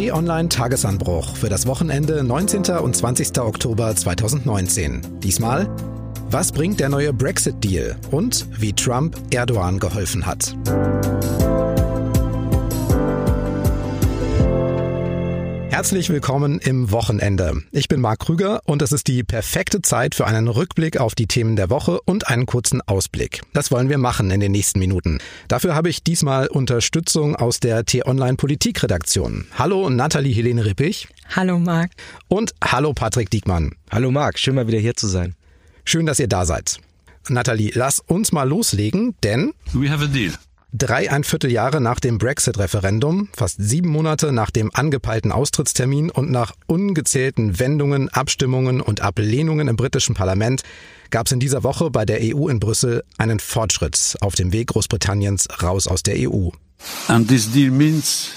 T-Online Tagesanbruch für das Wochenende 19. und 20. Oktober 2019. Diesmal, was bringt der neue Brexit-Deal und wie Trump Erdogan geholfen hat. Herzlich willkommen im Wochenende. Ich bin Marc Krüger und es ist die perfekte Zeit für einen Rückblick auf die Themen der Woche und einen kurzen Ausblick. Das wollen wir machen in den nächsten Minuten. Dafür habe ich diesmal Unterstützung aus der T-Online Politikredaktion. Hallo Nathalie Helene Rippich. Hallo Marc. Und hallo Patrick Diekmann. Hallo Marc, schön mal wieder hier zu sein. Schön, dass ihr da seid. Nathalie, lass uns mal loslegen, denn We have a deal. Dreieinviertel Jahre nach dem Brexit-Referendum, fast sieben Monate nach dem angepeilten Austrittstermin und nach ungezählten Wendungen, Abstimmungen und Ablehnungen im britischen Parlament gab es in dieser Woche bei der EU in Brüssel einen Fortschritt auf dem Weg Großbritanniens raus aus der EU. And this deal means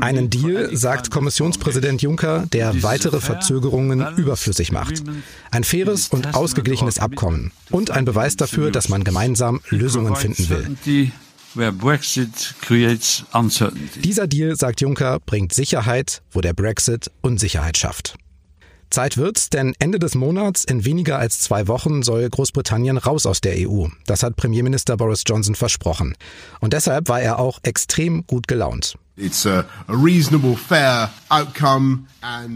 einen Deal, sagt Kommissionspräsident Juncker, der weitere Verzögerungen überflüssig macht. Ein faires und ausgeglichenes Abkommen und ein Beweis dafür, dass man gemeinsam Lösungen finden will. Dieser Deal, sagt Juncker, bringt Sicherheit, wo der Brexit Unsicherheit schafft. Zeit wird's, denn Ende des Monats, in weniger als zwei Wochen, soll Großbritannien raus aus der EU. Das hat Premierminister Boris Johnson versprochen. Und deshalb war er auch extrem gut gelaunt.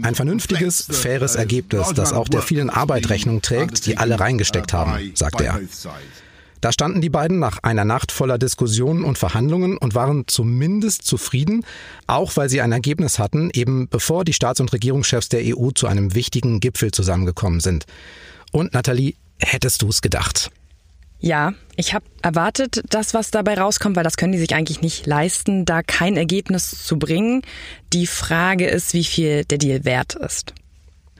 Ein vernünftiges, faires Ergebnis, das auch der vielen Arbeit Rechnung trägt, die alle reingesteckt haben, sagte er. Da standen die beiden nach einer Nacht voller Diskussionen und Verhandlungen und waren zumindest zufrieden, auch weil sie ein Ergebnis hatten, eben bevor die Staats- und Regierungschefs der EU zu einem wichtigen Gipfel zusammengekommen sind. Und Nathalie, hättest du es gedacht? Ja, ich habe erwartet, dass was dabei rauskommt, weil das können die sich eigentlich nicht leisten, da kein Ergebnis zu bringen. Die Frage ist, wie viel der Deal wert ist.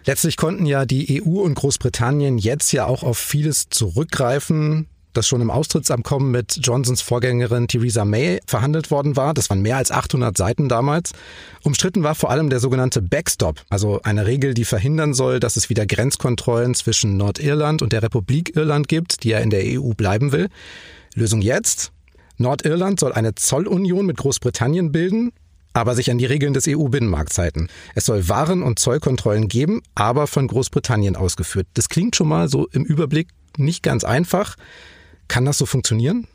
Letztlich konnten ja die EU und Großbritannien jetzt ja auch auf vieles zurückgreifen, das schon im Austrittsabkommen mit Johnsons Vorgängerin Theresa May verhandelt worden war. Das waren mehr als 800 Seiten damals. Umstritten war vor allem der sogenannte Backstop, also eine Regel, die verhindern soll, dass es wieder Grenzkontrollen zwischen Nordirland und der Republik Irland gibt, die ja in der EU bleiben will. Lösung jetzt? Nordirland soll eine Zollunion mit Großbritannien bilden, aber sich an die Regeln des EU-Binnenmarkts halten. Es soll Waren- und Zollkontrollen geben, aber von Großbritannien ausgeführt. Das klingt schon mal so im Überblick nicht ganz einfach. Kann das so funktionieren?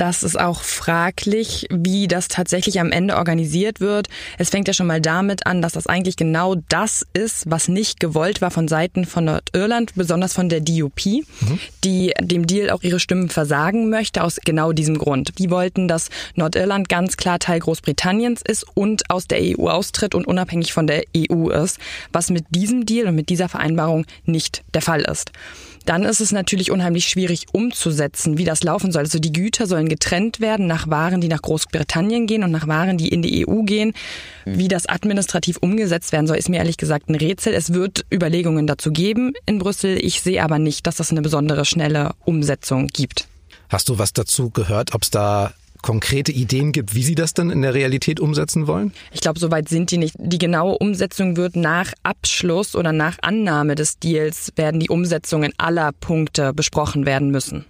Das ist auch fraglich, wie das tatsächlich am Ende organisiert wird. Es fängt ja schon mal damit an, dass das eigentlich genau das ist, was nicht gewollt war von Seiten von Nordirland, besonders von der DUP, mhm. die dem Deal auch ihre Stimmen versagen möchte, aus genau diesem Grund. Die wollten, dass Nordirland ganz klar Teil Großbritanniens ist und aus der EU austritt und unabhängig von der EU ist, was mit diesem Deal und mit dieser Vereinbarung nicht der Fall ist dann ist es natürlich unheimlich schwierig umzusetzen, wie das laufen soll. Also die Güter sollen getrennt werden nach Waren, die nach Großbritannien gehen und nach Waren, die in die EU gehen. Wie das administrativ umgesetzt werden soll, ist mir ehrlich gesagt ein Rätsel. Es wird Überlegungen dazu geben in Brüssel. Ich sehe aber nicht, dass das eine besondere schnelle Umsetzung gibt. Hast du was dazu gehört, ob es da konkrete Ideen gibt, wie Sie das dann in der Realität umsetzen wollen? Ich glaube, soweit sind die nicht. Die genaue Umsetzung wird nach Abschluss oder nach Annahme des Deals werden die Umsetzungen aller Punkte besprochen werden müssen.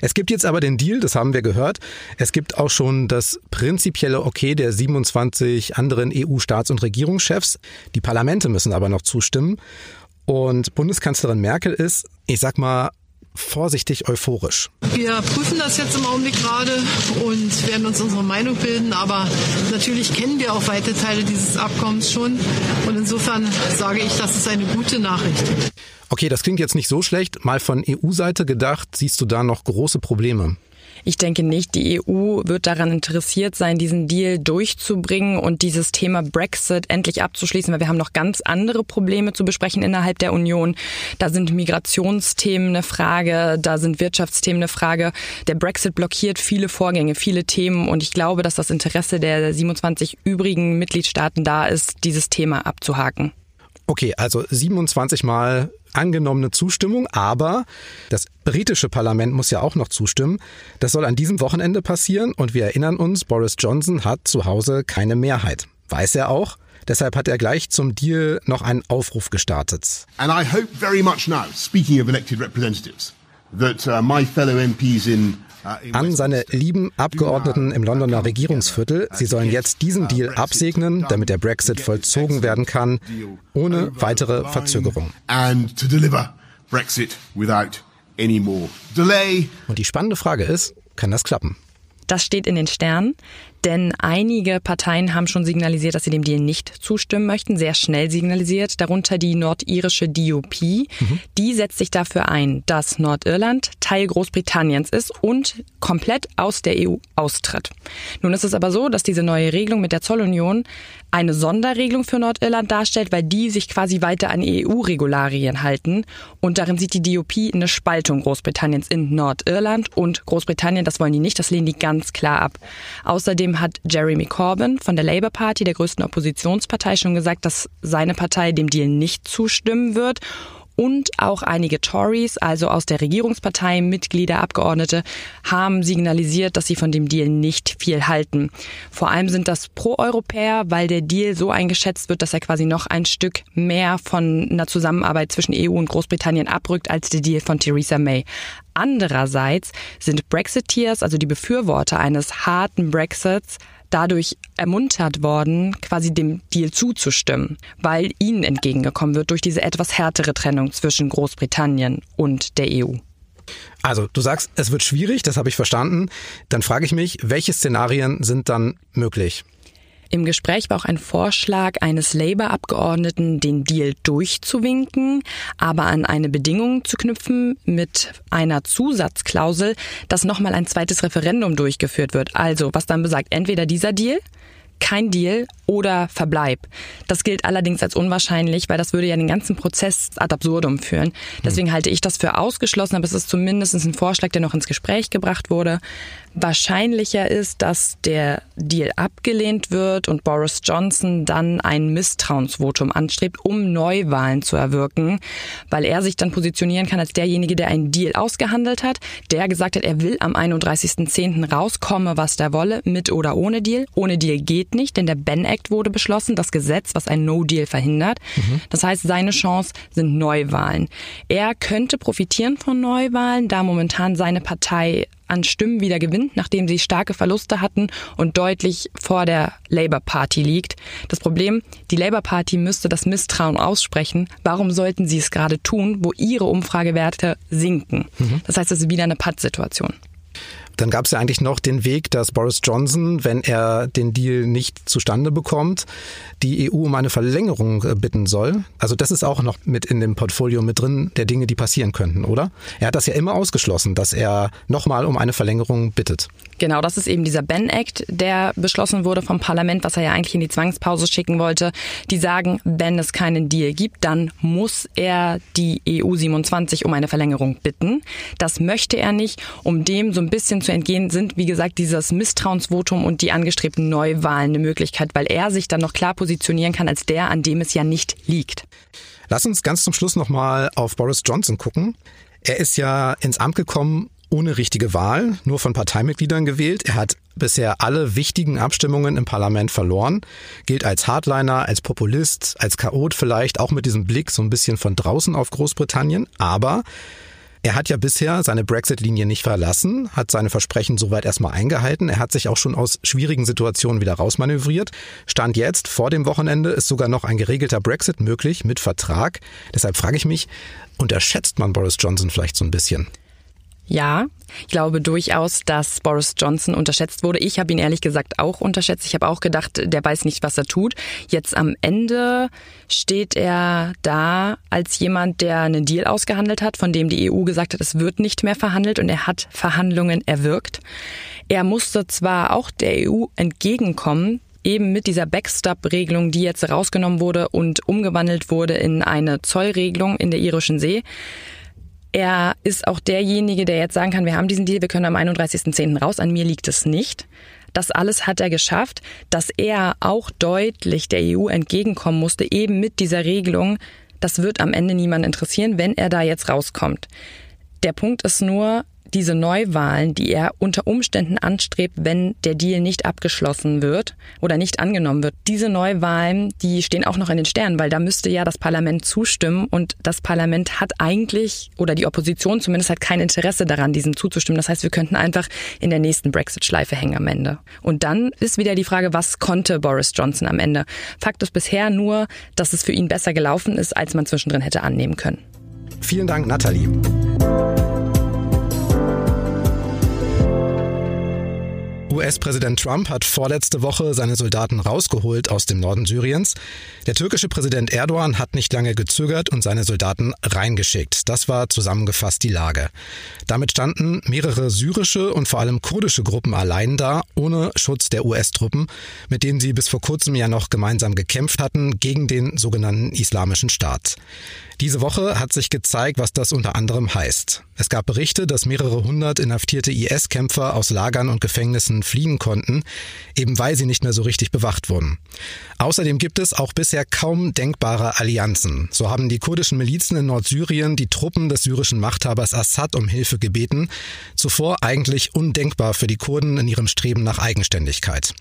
Es gibt jetzt aber den Deal, das haben wir gehört. Es gibt auch schon das prinzipielle Okay der 27 anderen EU-Staats- und Regierungschefs. Die Parlamente müssen aber noch zustimmen. Und Bundeskanzlerin Merkel ist, ich sag mal, vorsichtig euphorisch. Wir prüfen das jetzt im Augenblick gerade und werden uns unsere Meinung bilden. Aber natürlich kennen wir auch weite Teile dieses Abkommens schon. Und insofern sage ich, das ist eine gute Nachricht. Okay, das klingt jetzt nicht so schlecht. Mal von EU-Seite gedacht, siehst du da noch große Probleme? Ich denke nicht, die EU wird daran interessiert sein, diesen Deal durchzubringen und dieses Thema Brexit endlich abzuschließen, weil wir haben noch ganz andere Probleme zu besprechen innerhalb der Union. Da sind Migrationsthemen eine Frage, da sind Wirtschaftsthemen eine Frage. Der Brexit blockiert viele Vorgänge, viele Themen und ich glaube, dass das Interesse der 27 übrigen Mitgliedstaaten da ist, dieses Thema abzuhaken. Okay, also 27 Mal angenommene Zustimmung, aber das britische Parlament muss ja auch noch zustimmen. Das soll an diesem Wochenende passieren und wir erinnern uns, Boris Johnson hat zu Hause keine Mehrheit. Weiß er auch. Deshalb hat er gleich zum Deal noch einen Aufruf gestartet. And I hope very much now, speaking of elected representatives, that uh, my fellow MPs in an seine lieben Abgeordneten im Londoner Regierungsviertel, sie sollen jetzt diesen Deal absegnen, damit der Brexit vollzogen werden kann, ohne weitere Verzögerung. Und die spannende Frage ist, kann das klappen? Das steht in den Sternen, denn einige Parteien haben schon signalisiert, dass sie dem Deal nicht zustimmen möchten, sehr schnell signalisiert, darunter die nordirische DUP. Mhm. Die setzt sich dafür ein, dass Nordirland Teil Großbritanniens ist und komplett aus der EU austritt. Nun ist es aber so, dass diese neue Regelung mit der Zollunion eine Sonderregelung für Nordirland darstellt, weil die sich quasi weiter an EU-Regularien halten. Und darin sieht die DUP eine Spaltung Großbritanniens in Nordirland und Großbritannien. Das wollen die nicht, das lehnen die ganz klar ab. Außerdem hat Jeremy Corbyn von der Labour Party, der größten Oppositionspartei, schon gesagt, dass seine Partei dem Deal nicht zustimmen wird und auch einige Tories, also aus der Regierungspartei, Mitglieder, Abgeordnete, haben signalisiert, dass sie von dem Deal nicht viel halten. Vor allem sind das Pro-Europäer, weil der Deal so eingeschätzt wird, dass er quasi noch ein Stück mehr von einer Zusammenarbeit zwischen EU und Großbritannien abrückt als der Deal von Theresa May. Andererseits sind Brexiteers, also die Befürworter eines harten Brexits, dadurch ermuntert worden, quasi dem Deal zuzustimmen, weil ihnen entgegengekommen wird durch diese etwas härtere Trennung zwischen Großbritannien und der EU. Also, du sagst, es wird schwierig, das habe ich verstanden. Dann frage ich mich, welche Szenarien sind dann möglich? Im Gespräch war auch ein Vorschlag eines Labour-Abgeordneten, den Deal durchzuwinken, aber an eine Bedingung zu knüpfen mit einer Zusatzklausel, dass nochmal ein zweites Referendum durchgeführt wird. Also, was dann besagt, entweder dieser Deal kein Deal oder Verbleib. Das gilt allerdings als unwahrscheinlich, weil das würde ja den ganzen Prozess ad absurdum führen. Deswegen hm. halte ich das für ausgeschlossen, aber es ist zumindest ein Vorschlag, der noch ins Gespräch gebracht wurde. Wahrscheinlicher ist, dass der Deal abgelehnt wird und Boris Johnson dann ein Misstrauensvotum anstrebt, um Neuwahlen zu erwirken, weil er sich dann positionieren kann als derjenige, der einen Deal ausgehandelt hat, der gesagt hat, er will am 31.10. rauskommen, was der wolle, mit oder ohne Deal. Ohne Deal geht nicht, denn der Ben Act wurde beschlossen, das Gesetz, was ein No-Deal verhindert. Mhm. Das heißt, seine Chance sind Neuwahlen. Er könnte profitieren von Neuwahlen, da momentan seine Partei an Stimmen wieder gewinnt, nachdem sie starke Verluste hatten und deutlich vor der Labour Party liegt. Das Problem, die Labour Party müsste das Misstrauen aussprechen. Warum sollten sie es gerade tun, wo ihre Umfragewerte sinken? Mhm. Das heißt, es ist wieder eine Pattsituation. Dann gab es ja eigentlich noch den Weg, dass Boris Johnson, wenn er den Deal nicht zustande bekommt, die EU um eine Verlängerung äh, bitten soll. Also das ist auch noch mit in dem Portfolio mit drin der Dinge, die passieren könnten, oder? Er hat das ja immer ausgeschlossen, dass er nochmal um eine Verlängerung bittet. Genau, das ist eben dieser Ben Act, der beschlossen wurde vom Parlament, was er ja eigentlich in die Zwangspause schicken wollte. Die sagen, wenn es keinen Deal gibt, dann muss er die EU 27 um eine Verlängerung bitten. Das möchte er nicht. Um dem so ein bisschen zu entgehen, sind, wie gesagt, dieses Misstrauensvotum und die angestrebten Neuwahlen eine Möglichkeit, weil er sich dann noch klar positionieren kann als der, an dem es ja nicht liegt. Lass uns ganz zum Schluss nochmal auf Boris Johnson gucken. Er ist ja ins Amt gekommen ohne richtige Wahl, nur von Parteimitgliedern gewählt. Er hat bisher alle wichtigen Abstimmungen im Parlament verloren, gilt als Hardliner, als Populist, als Chaot vielleicht, auch mit diesem Blick so ein bisschen von draußen auf Großbritannien. Aber er hat ja bisher seine Brexit-Linie nicht verlassen, hat seine Versprechen soweit erstmal eingehalten. Er hat sich auch schon aus schwierigen Situationen wieder rausmanövriert. Stand jetzt, vor dem Wochenende, ist sogar noch ein geregelter Brexit möglich mit Vertrag. Deshalb frage ich mich, unterschätzt man Boris Johnson vielleicht so ein bisschen? Ja, ich glaube durchaus, dass Boris Johnson unterschätzt wurde. Ich habe ihn ehrlich gesagt auch unterschätzt. Ich habe auch gedacht, der weiß nicht, was er tut. Jetzt am Ende steht er da als jemand, der einen Deal ausgehandelt hat, von dem die EU gesagt hat, es wird nicht mehr verhandelt und er hat Verhandlungen erwirkt. Er musste zwar auch der EU entgegenkommen, eben mit dieser Backstop-Regelung, die jetzt rausgenommen wurde und umgewandelt wurde in eine Zollregelung in der irischen See. Er ist auch derjenige, der jetzt sagen kann, wir haben diesen Deal, wir können am 31.10. raus, an mir liegt es nicht. Das alles hat er geschafft, dass er auch deutlich der EU entgegenkommen musste, eben mit dieser Regelung. Das wird am Ende niemand interessieren, wenn er da jetzt rauskommt. Der Punkt ist nur, diese Neuwahlen, die er unter Umständen anstrebt, wenn der Deal nicht abgeschlossen wird oder nicht angenommen wird, diese Neuwahlen, die stehen auch noch in den Sternen, weil da müsste ja das Parlament zustimmen und das Parlament hat eigentlich oder die Opposition zumindest hat kein Interesse daran, diesem zuzustimmen. Das heißt, wir könnten einfach in der nächsten Brexit-Schleife hängen am Ende. Und dann ist wieder die Frage, was konnte Boris Johnson am Ende? Fakt ist bisher nur, dass es für ihn besser gelaufen ist, als man zwischendrin hätte annehmen können. Vielen Dank, Nathalie. US-Präsident Trump hat vorletzte Woche seine Soldaten rausgeholt aus dem Norden Syriens. Der türkische Präsident Erdogan hat nicht lange gezögert und seine Soldaten reingeschickt. Das war zusammengefasst die Lage. Damit standen mehrere syrische und vor allem kurdische Gruppen allein da, ohne Schutz der US-Truppen, mit denen sie bis vor kurzem ja noch gemeinsam gekämpft hatten gegen den sogenannten Islamischen Staat. Diese Woche hat sich gezeigt, was das unter anderem heißt. Es gab Berichte, dass mehrere hundert inhaftierte IS-Kämpfer aus Lagern und Gefängnissen fliehen konnten, eben weil sie nicht mehr so richtig bewacht wurden. Außerdem gibt es auch bisher kaum denkbare Allianzen. So haben die kurdischen Milizen in Nordsyrien die Truppen des syrischen Machthabers Assad um Hilfe gebeten, zuvor eigentlich undenkbar für die Kurden in ihrem Streben nach Eigenständigkeit.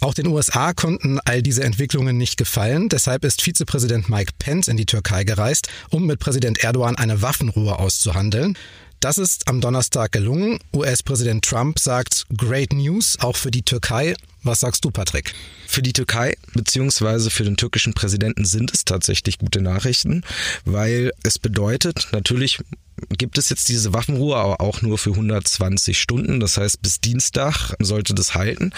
Auch den USA konnten all diese Entwicklungen nicht gefallen, deshalb ist Vizepräsident Mike Pence in die Türkei gereist, um mit Präsident Erdogan eine Waffenruhe auszuhandeln. Das ist am Donnerstag gelungen. US-Präsident Trump sagt Great News, auch für die Türkei. Was sagst du, Patrick? Für die Türkei beziehungsweise für den türkischen Präsidenten sind es tatsächlich gute Nachrichten, weil es bedeutet, natürlich gibt es jetzt diese Waffenruhe, aber auch nur für 120 Stunden. Das heißt, bis Dienstag sollte das halten.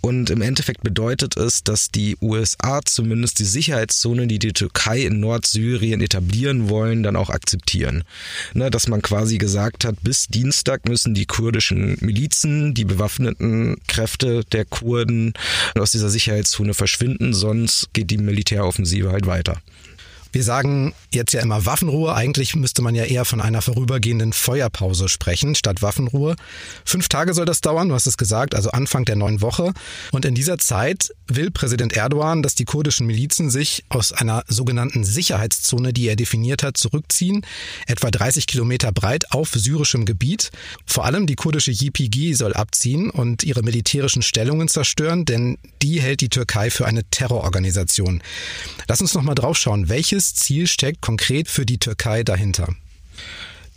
Und im Endeffekt bedeutet es, dass die USA zumindest die Sicherheitszone, die die Türkei in Nordsyrien etablieren wollen, dann auch akzeptieren. Ne, dass man quasi gesagt hat, bis Dienstag müssen die kurdischen Milizen, die bewaffneten Kräfte der Kurden aus dieser Sicherheitszone verschwinden, sonst geht die Militäroffensive halt weiter. Wir sagen jetzt ja immer Waffenruhe. Eigentlich müsste man ja eher von einer vorübergehenden Feuerpause sprechen, statt Waffenruhe. Fünf Tage soll das dauern, du hast es gesagt, also Anfang der neuen Woche. Und in dieser Zeit will Präsident Erdogan, dass die kurdischen Milizen sich aus einer sogenannten Sicherheitszone, die er definiert hat, zurückziehen, etwa 30 Kilometer breit auf syrischem Gebiet. Vor allem die kurdische YPG soll abziehen und ihre militärischen Stellungen zerstören, denn die hält die Türkei für eine Terrororganisation. Lass uns noch mal draufschauen, welches welches Ziel steckt konkret für die Türkei dahinter?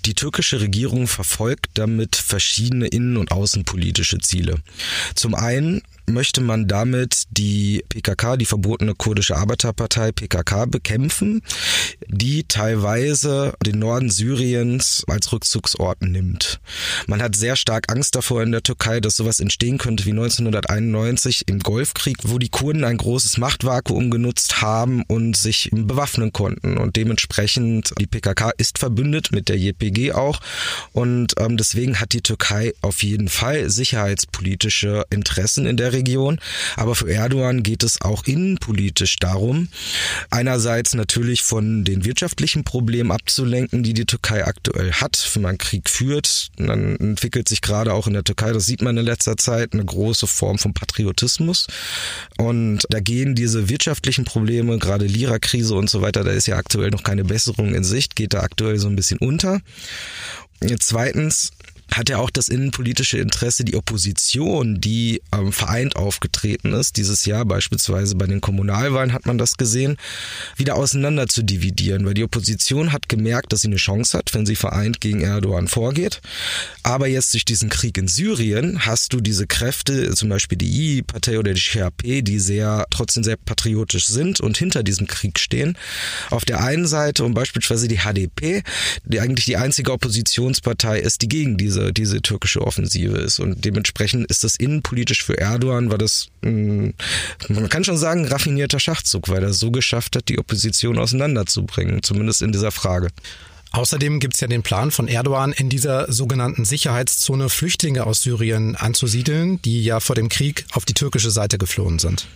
Die türkische Regierung verfolgt damit verschiedene innen- und außenpolitische Ziele. Zum einen möchte man damit die PKK, die verbotene kurdische Arbeiterpartei PKK, bekämpfen, die teilweise den Norden Syriens als Rückzugsort nimmt. Man hat sehr stark Angst davor in der Türkei, dass sowas entstehen könnte wie 1991 im Golfkrieg, wo die Kurden ein großes Machtvakuum genutzt haben und sich bewaffnen konnten. Und dementsprechend, die PKK ist verbündet mit der JPG auch. Und ähm, deswegen hat die Türkei auf jeden Fall sicherheitspolitische Interessen in der Region. Aber für Erdogan geht es auch innenpolitisch darum, einerseits natürlich von den wirtschaftlichen Problemen abzulenken, die die Türkei aktuell hat, wenn man Krieg führt. Dann entwickelt sich gerade auch in der Türkei, das sieht man in letzter Zeit, eine große Form von Patriotismus. Und da gehen diese wirtschaftlichen Probleme, gerade Lira-Krise und so weiter, da ist ja aktuell noch keine Besserung in Sicht, geht da aktuell so ein bisschen unter. Zweitens hat er auch das innenpolitische Interesse, die Opposition, die ähm, vereint aufgetreten ist, dieses Jahr beispielsweise bei den Kommunalwahlen hat man das gesehen, wieder auseinander zu dividieren, weil die Opposition hat gemerkt, dass sie eine Chance hat, wenn sie vereint gegen Erdogan vorgeht. Aber jetzt durch diesen Krieg in Syrien hast du diese Kräfte, zum Beispiel die I-Partei oder die CHP, die sehr, trotzdem sehr patriotisch sind und hinter diesem Krieg stehen. Auf der einen Seite und beispielsweise die HDP, die eigentlich die einzige Oppositionspartei ist, die gegen diese diese, diese türkische Offensive ist. Und dementsprechend ist das innenpolitisch für Erdogan, war das, mm, man kann schon sagen, raffinierter Schachzug, weil er so geschafft hat, die Opposition auseinanderzubringen, zumindest in dieser Frage. Außerdem gibt es ja den Plan von Erdogan, in dieser sogenannten Sicherheitszone Flüchtlinge aus Syrien anzusiedeln, die ja vor dem Krieg auf die türkische Seite geflohen sind.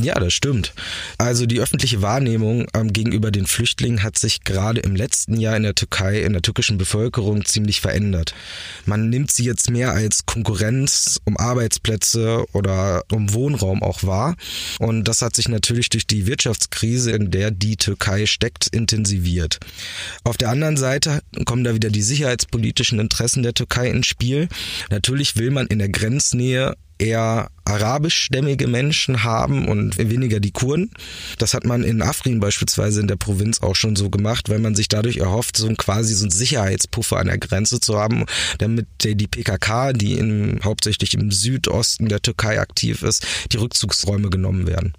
Ja, das stimmt. Also die öffentliche Wahrnehmung ähm, gegenüber den Flüchtlingen hat sich gerade im letzten Jahr in der Türkei, in der türkischen Bevölkerung ziemlich verändert. Man nimmt sie jetzt mehr als Konkurrenz um Arbeitsplätze oder um Wohnraum auch wahr. Und das hat sich natürlich durch die Wirtschaftskrise, in der die Türkei steckt, intensiviert. Auf der anderen Seite kommen da wieder die sicherheitspolitischen Interessen der Türkei ins Spiel. Natürlich will man in der Grenznähe eher arabischstämmige Menschen haben und weniger die Kurden. Das hat man in Afrin beispielsweise in der Provinz auch schon so gemacht, weil man sich dadurch erhofft, so quasi so ein Sicherheitspuffer an der Grenze zu haben, damit die PKK, die in, hauptsächlich im Südosten der Türkei aktiv ist, die Rückzugsräume genommen werden.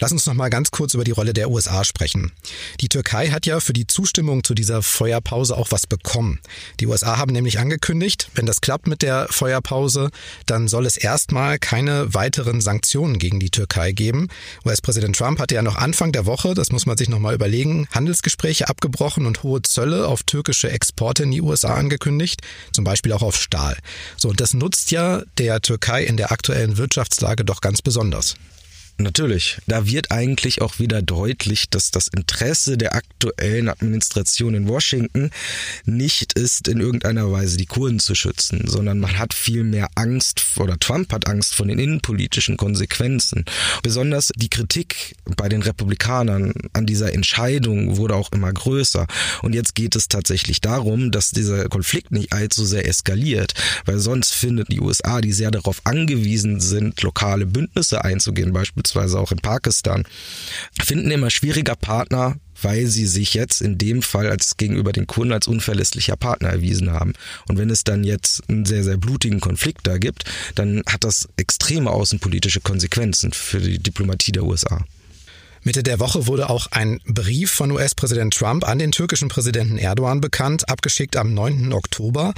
Lass uns noch mal ganz kurz über die Rolle der USA sprechen. Die Türkei hat ja für die Zustimmung zu dieser Feuerpause auch was bekommen. Die USA haben nämlich angekündigt, wenn das klappt mit der Feuerpause, dann soll es erstmal keine weiteren Sanktionen gegen die Türkei geben. US-Präsident Trump hatte ja noch Anfang der Woche, das muss man sich noch mal überlegen, Handelsgespräche abgebrochen und hohe Zölle auf türkische Exporte in die USA angekündigt, zum Beispiel auch auf Stahl. So, und das nutzt ja der Türkei in der aktuellen Wirtschaftslage doch ganz besonders. Natürlich. Da wird eigentlich auch wieder deutlich, dass das Interesse der aktuellen Administration in Washington nicht ist, in irgendeiner Weise die Kurden zu schützen, sondern man hat viel mehr Angst oder Trump hat Angst vor den innenpolitischen Konsequenzen. Besonders die Kritik bei den Republikanern an dieser Entscheidung wurde auch immer größer. Und jetzt geht es tatsächlich darum, dass dieser Konflikt nicht allzu sehr eskaliert, weil sonst findet die USA, die sehr darauf angewiesen sind, lokale Bündnisse einzugehen, beispielsweise beispielsweise auch in Pakistan, finden immer schwieriger Partner, weil sie sich jetzt in dem Fall als gegenüber den Kurden als unverlässlicher Partner erwiesen haben. Und wenn es dann jetzt einen sehr, sehr blutigen Konflikt da gibt, dann hat das extreme außenpolitische Konsequenzen für die Diplomatie der USA. Mitte der Woche wurde auch ein Brief von US-Präsident Trump an den türkischen Präsidenten Erdogan bekannt, abgeschickt am 9. Oktober.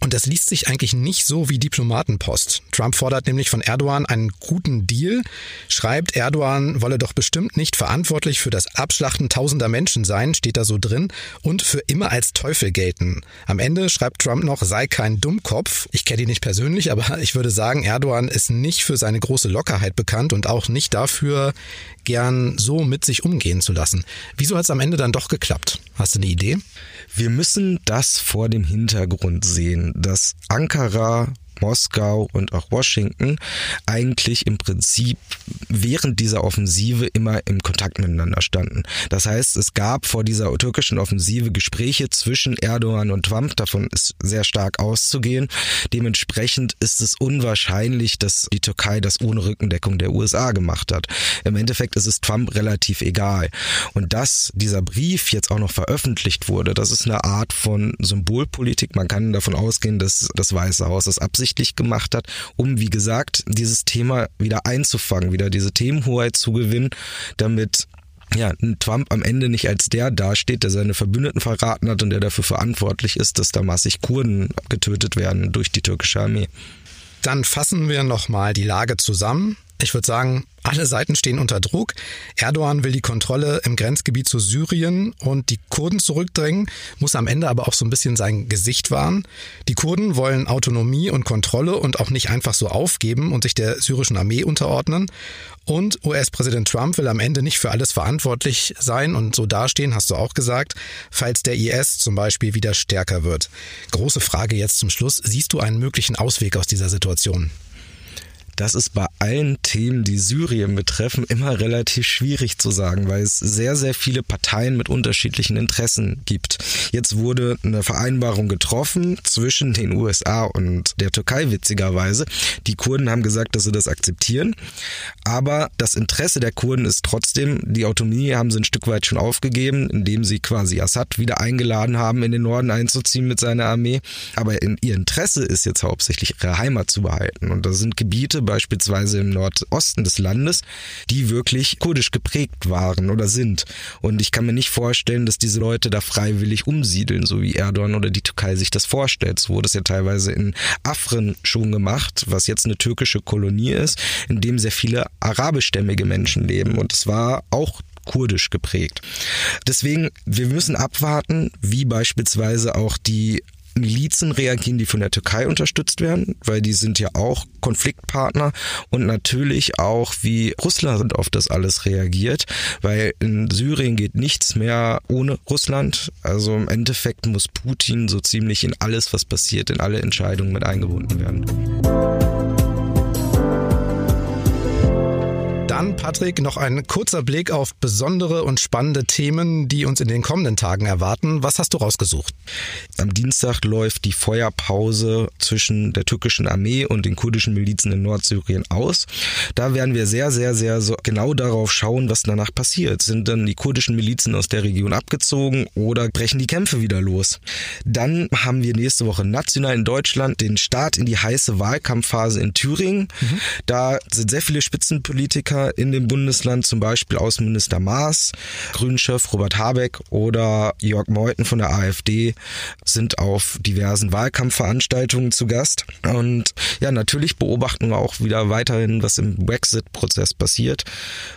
Und das liest sich eigentlich nicht so wie Diplomatenpost. Trump fordert nämlich von Erdogan einen guten Deal, schreibt, Erdogan wolle doch bestimmt nicht verantwortlich für das Abschlachten tausender Menschen sein, steht da so drin, und für immer als Teufel gelten. Am Ende schreibt Trump noch, sei kein Dummkopf. Ich kenne ihn nicht persönlich, aber ich würde sagen, Erdogan ist nicht für seine große Lockerheit bekannt und auch nicht dafür, gern so mit sich umgehen zu lassen. Wieso hat es am Ende dann doch geklappt? Hast du eine Idee? Wir müssen das vor dem Hintergrund sehen, dass Ankara Moskau und auch Washington eigentlich im Prinzip während dieser Offensive immer im Kontakt miteinander standen. Das heißt, es gab vor dieser türkischen Offensive Gespräche zwischen Erdogan und Trump, davon ist sehr stark auszugehen. Dementsprechend ist es unwahrscheinlich, dass die Türkei das ohne Rückendeckung der USA gemacht hat. Im Endeffekt ist es Trump relativ egal. Und dass dieser Brief jetzt auch noch veröffentlicht wurde, das ist eine Art von Symbolpolitik. Man kann davon ausgehen, dass das Weiße Haus das absichtlich absichtlich gemacht hat, um, wie gesagt, dieses Thema wieder einzufangen, wieder diese Themenhoheit zu gewinnen, damit ja, Trump am Ende nicht als der dasteht, der seine Verbündeten verraten hat und der dafür verantwortlich ist, dass da massig Kurden getötet werden durch die türkische Armee. Dann fassen wir nochmal die Lage zusammen. Ich würde sagen, alle Seiten stehen unter Druck. Erdogan will die Kontrolle im Grenzgebiet zu Syrien und die Kurden zurückdrängen, muss am Ende aber auch so ein bisschen sein Gesicht wahren. Die Kurden wollen Autonomie und Kontrolle und auch nicht einfach so aufgeben und sich der syrischen Armee unterordnen. Und US-Präsident Trump will am Ende nicht für alles verantwortlich sein und so dastehen, hast du auch gesagt, falls der IS zum Beispiel wieder stärker wird. Große Frage jetzt zum Schluss. Siehst du einen möglichen Ausweg aus dieser Situation? Das ist bei allen Themen, die Syrien betreffen, immer relativ schwierig zu sagen, weil es sehr, sehr viele Parteien mit unterschiedlichen Interessen gibt. Jetzt wurde eine Vereinbarung getroffen zwischen den USA und der Türkei, witzigerweise. Die Kurden haben gesagt, dass sie das akzeptieren. Aber das Interesse der Kurden ist trotzdem, die Autonomie haben sie ein Stück weit schon aufgegeben, indem sie quasi Assad wieder eingeladen haben, in den Norden einzuziehen mit seiner Armee. Aber in, ihr Interesse ist jetzt hauptsächlich ihre Heimat zu behalten. Und da sind Gebiete, beispielsweise im Nordosten des Landes, die wirklich kurdisch geprägt waren oder sind. Und ich kann mir nicht vorstellen, dass diese Leute da freiwillig umsiedeln, so wie Erdogan oder die Türkei sich das vorstellt. So wurde es ja teilweise in Afrin schon gemacht, was jetzt eine türkische Kolonie ist, in dem sehr viele arabischstämmige Menschen leben. Und es war auch kurdisch geprägt. Deswegen, wir müssen abwarten, wie beispielsweise auch die Milizen reagieren, die von der Türkei unterstützt werden, weil die sind ja auch Konfliktpartner und natürlich auch, wie Russland auf das alles reagiert, weil in Syrien geht nichts mehr ohne Russland. Also im Endeffekt muss Putin so ziemlich in alles, was passiert, in alle Entscheidungen mit eingebunden werden. Dann, Patrick, noch ein kurzer Blick auf besondere und spannende Themen, die uns in den kommenden Tagen erwarten. Was hast du rausgesucht? Am Dienstag läuft die Feuerpause zwischen der türkischen Armee und den kurdischen Milizen in Nordsyrien aus. Da werden wir sehr, sehr, sehr so genau darauf schauen, was danach passiert. Sind dann die kurdischen Milizen aus der Region abgezogen oder brechen die Kämpfe wieder los? Dann haben wir nächste Woche national in Deutschland den Start in die heiße Wahlkampfphase in Thüringen. Mhm. Da sind sehr viele Spitzenpolitiker in dem Bundesland, zum Beispiel Außenminister Maas, Grünchef Robert Habeck oder Jörg Meuthen von der AfD sind auf diversen Wahlkampfveranstaltungen zu Gast. Und ja, natürlich beobachten wir auch wieder weiterhin, was im Brexit-Prozess passiert,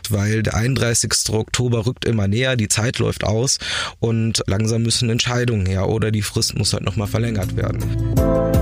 weil der 31. Oktober rückt immer näher, die Zeit läuft aus und langsam müssen Entscheidungen her oder die Frist muss halt nochmal verlängert werden.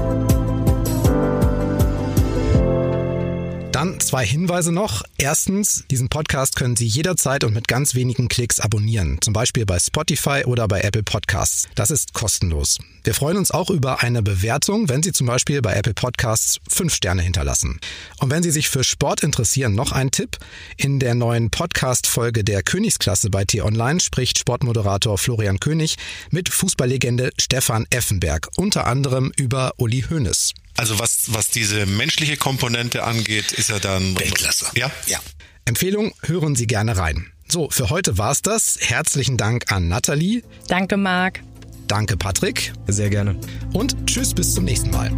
Dann zwei Hinweise noch. Erstens, diesen Podcast können Sie jederzeit und mit ganz wenigen Klicks abonnieren, zum Beispiel bei Spotify oder bei Apple Podcasts. Das ist kostenlos. Wir freuen uns auch über eine Bewertung, wenn Sie zum Beispiel bei Apple Podcasts fünf Sterne hinterlassen. Und wenn Sie sich für Sport interessieren, noch ein Tipp. In der neuen Podcast-Folge der Königsklasse bei T-Online spricht Sportmoderator Florian König mit Fußballlegende Stefan Effenberg, unter anderem über Uli Hoeneß. Also was, was diese menschliche Komponente angeht, ist er dann Weltklasse. Ja? Ja. Empfehlung, hören Sie gerne rein. So, für heute war's das. Herzlichen Dank an Nathalie. Danke, Marc. Danke, Patrick. Sehr gerne. Und tschüss bis zum nächsten Mal.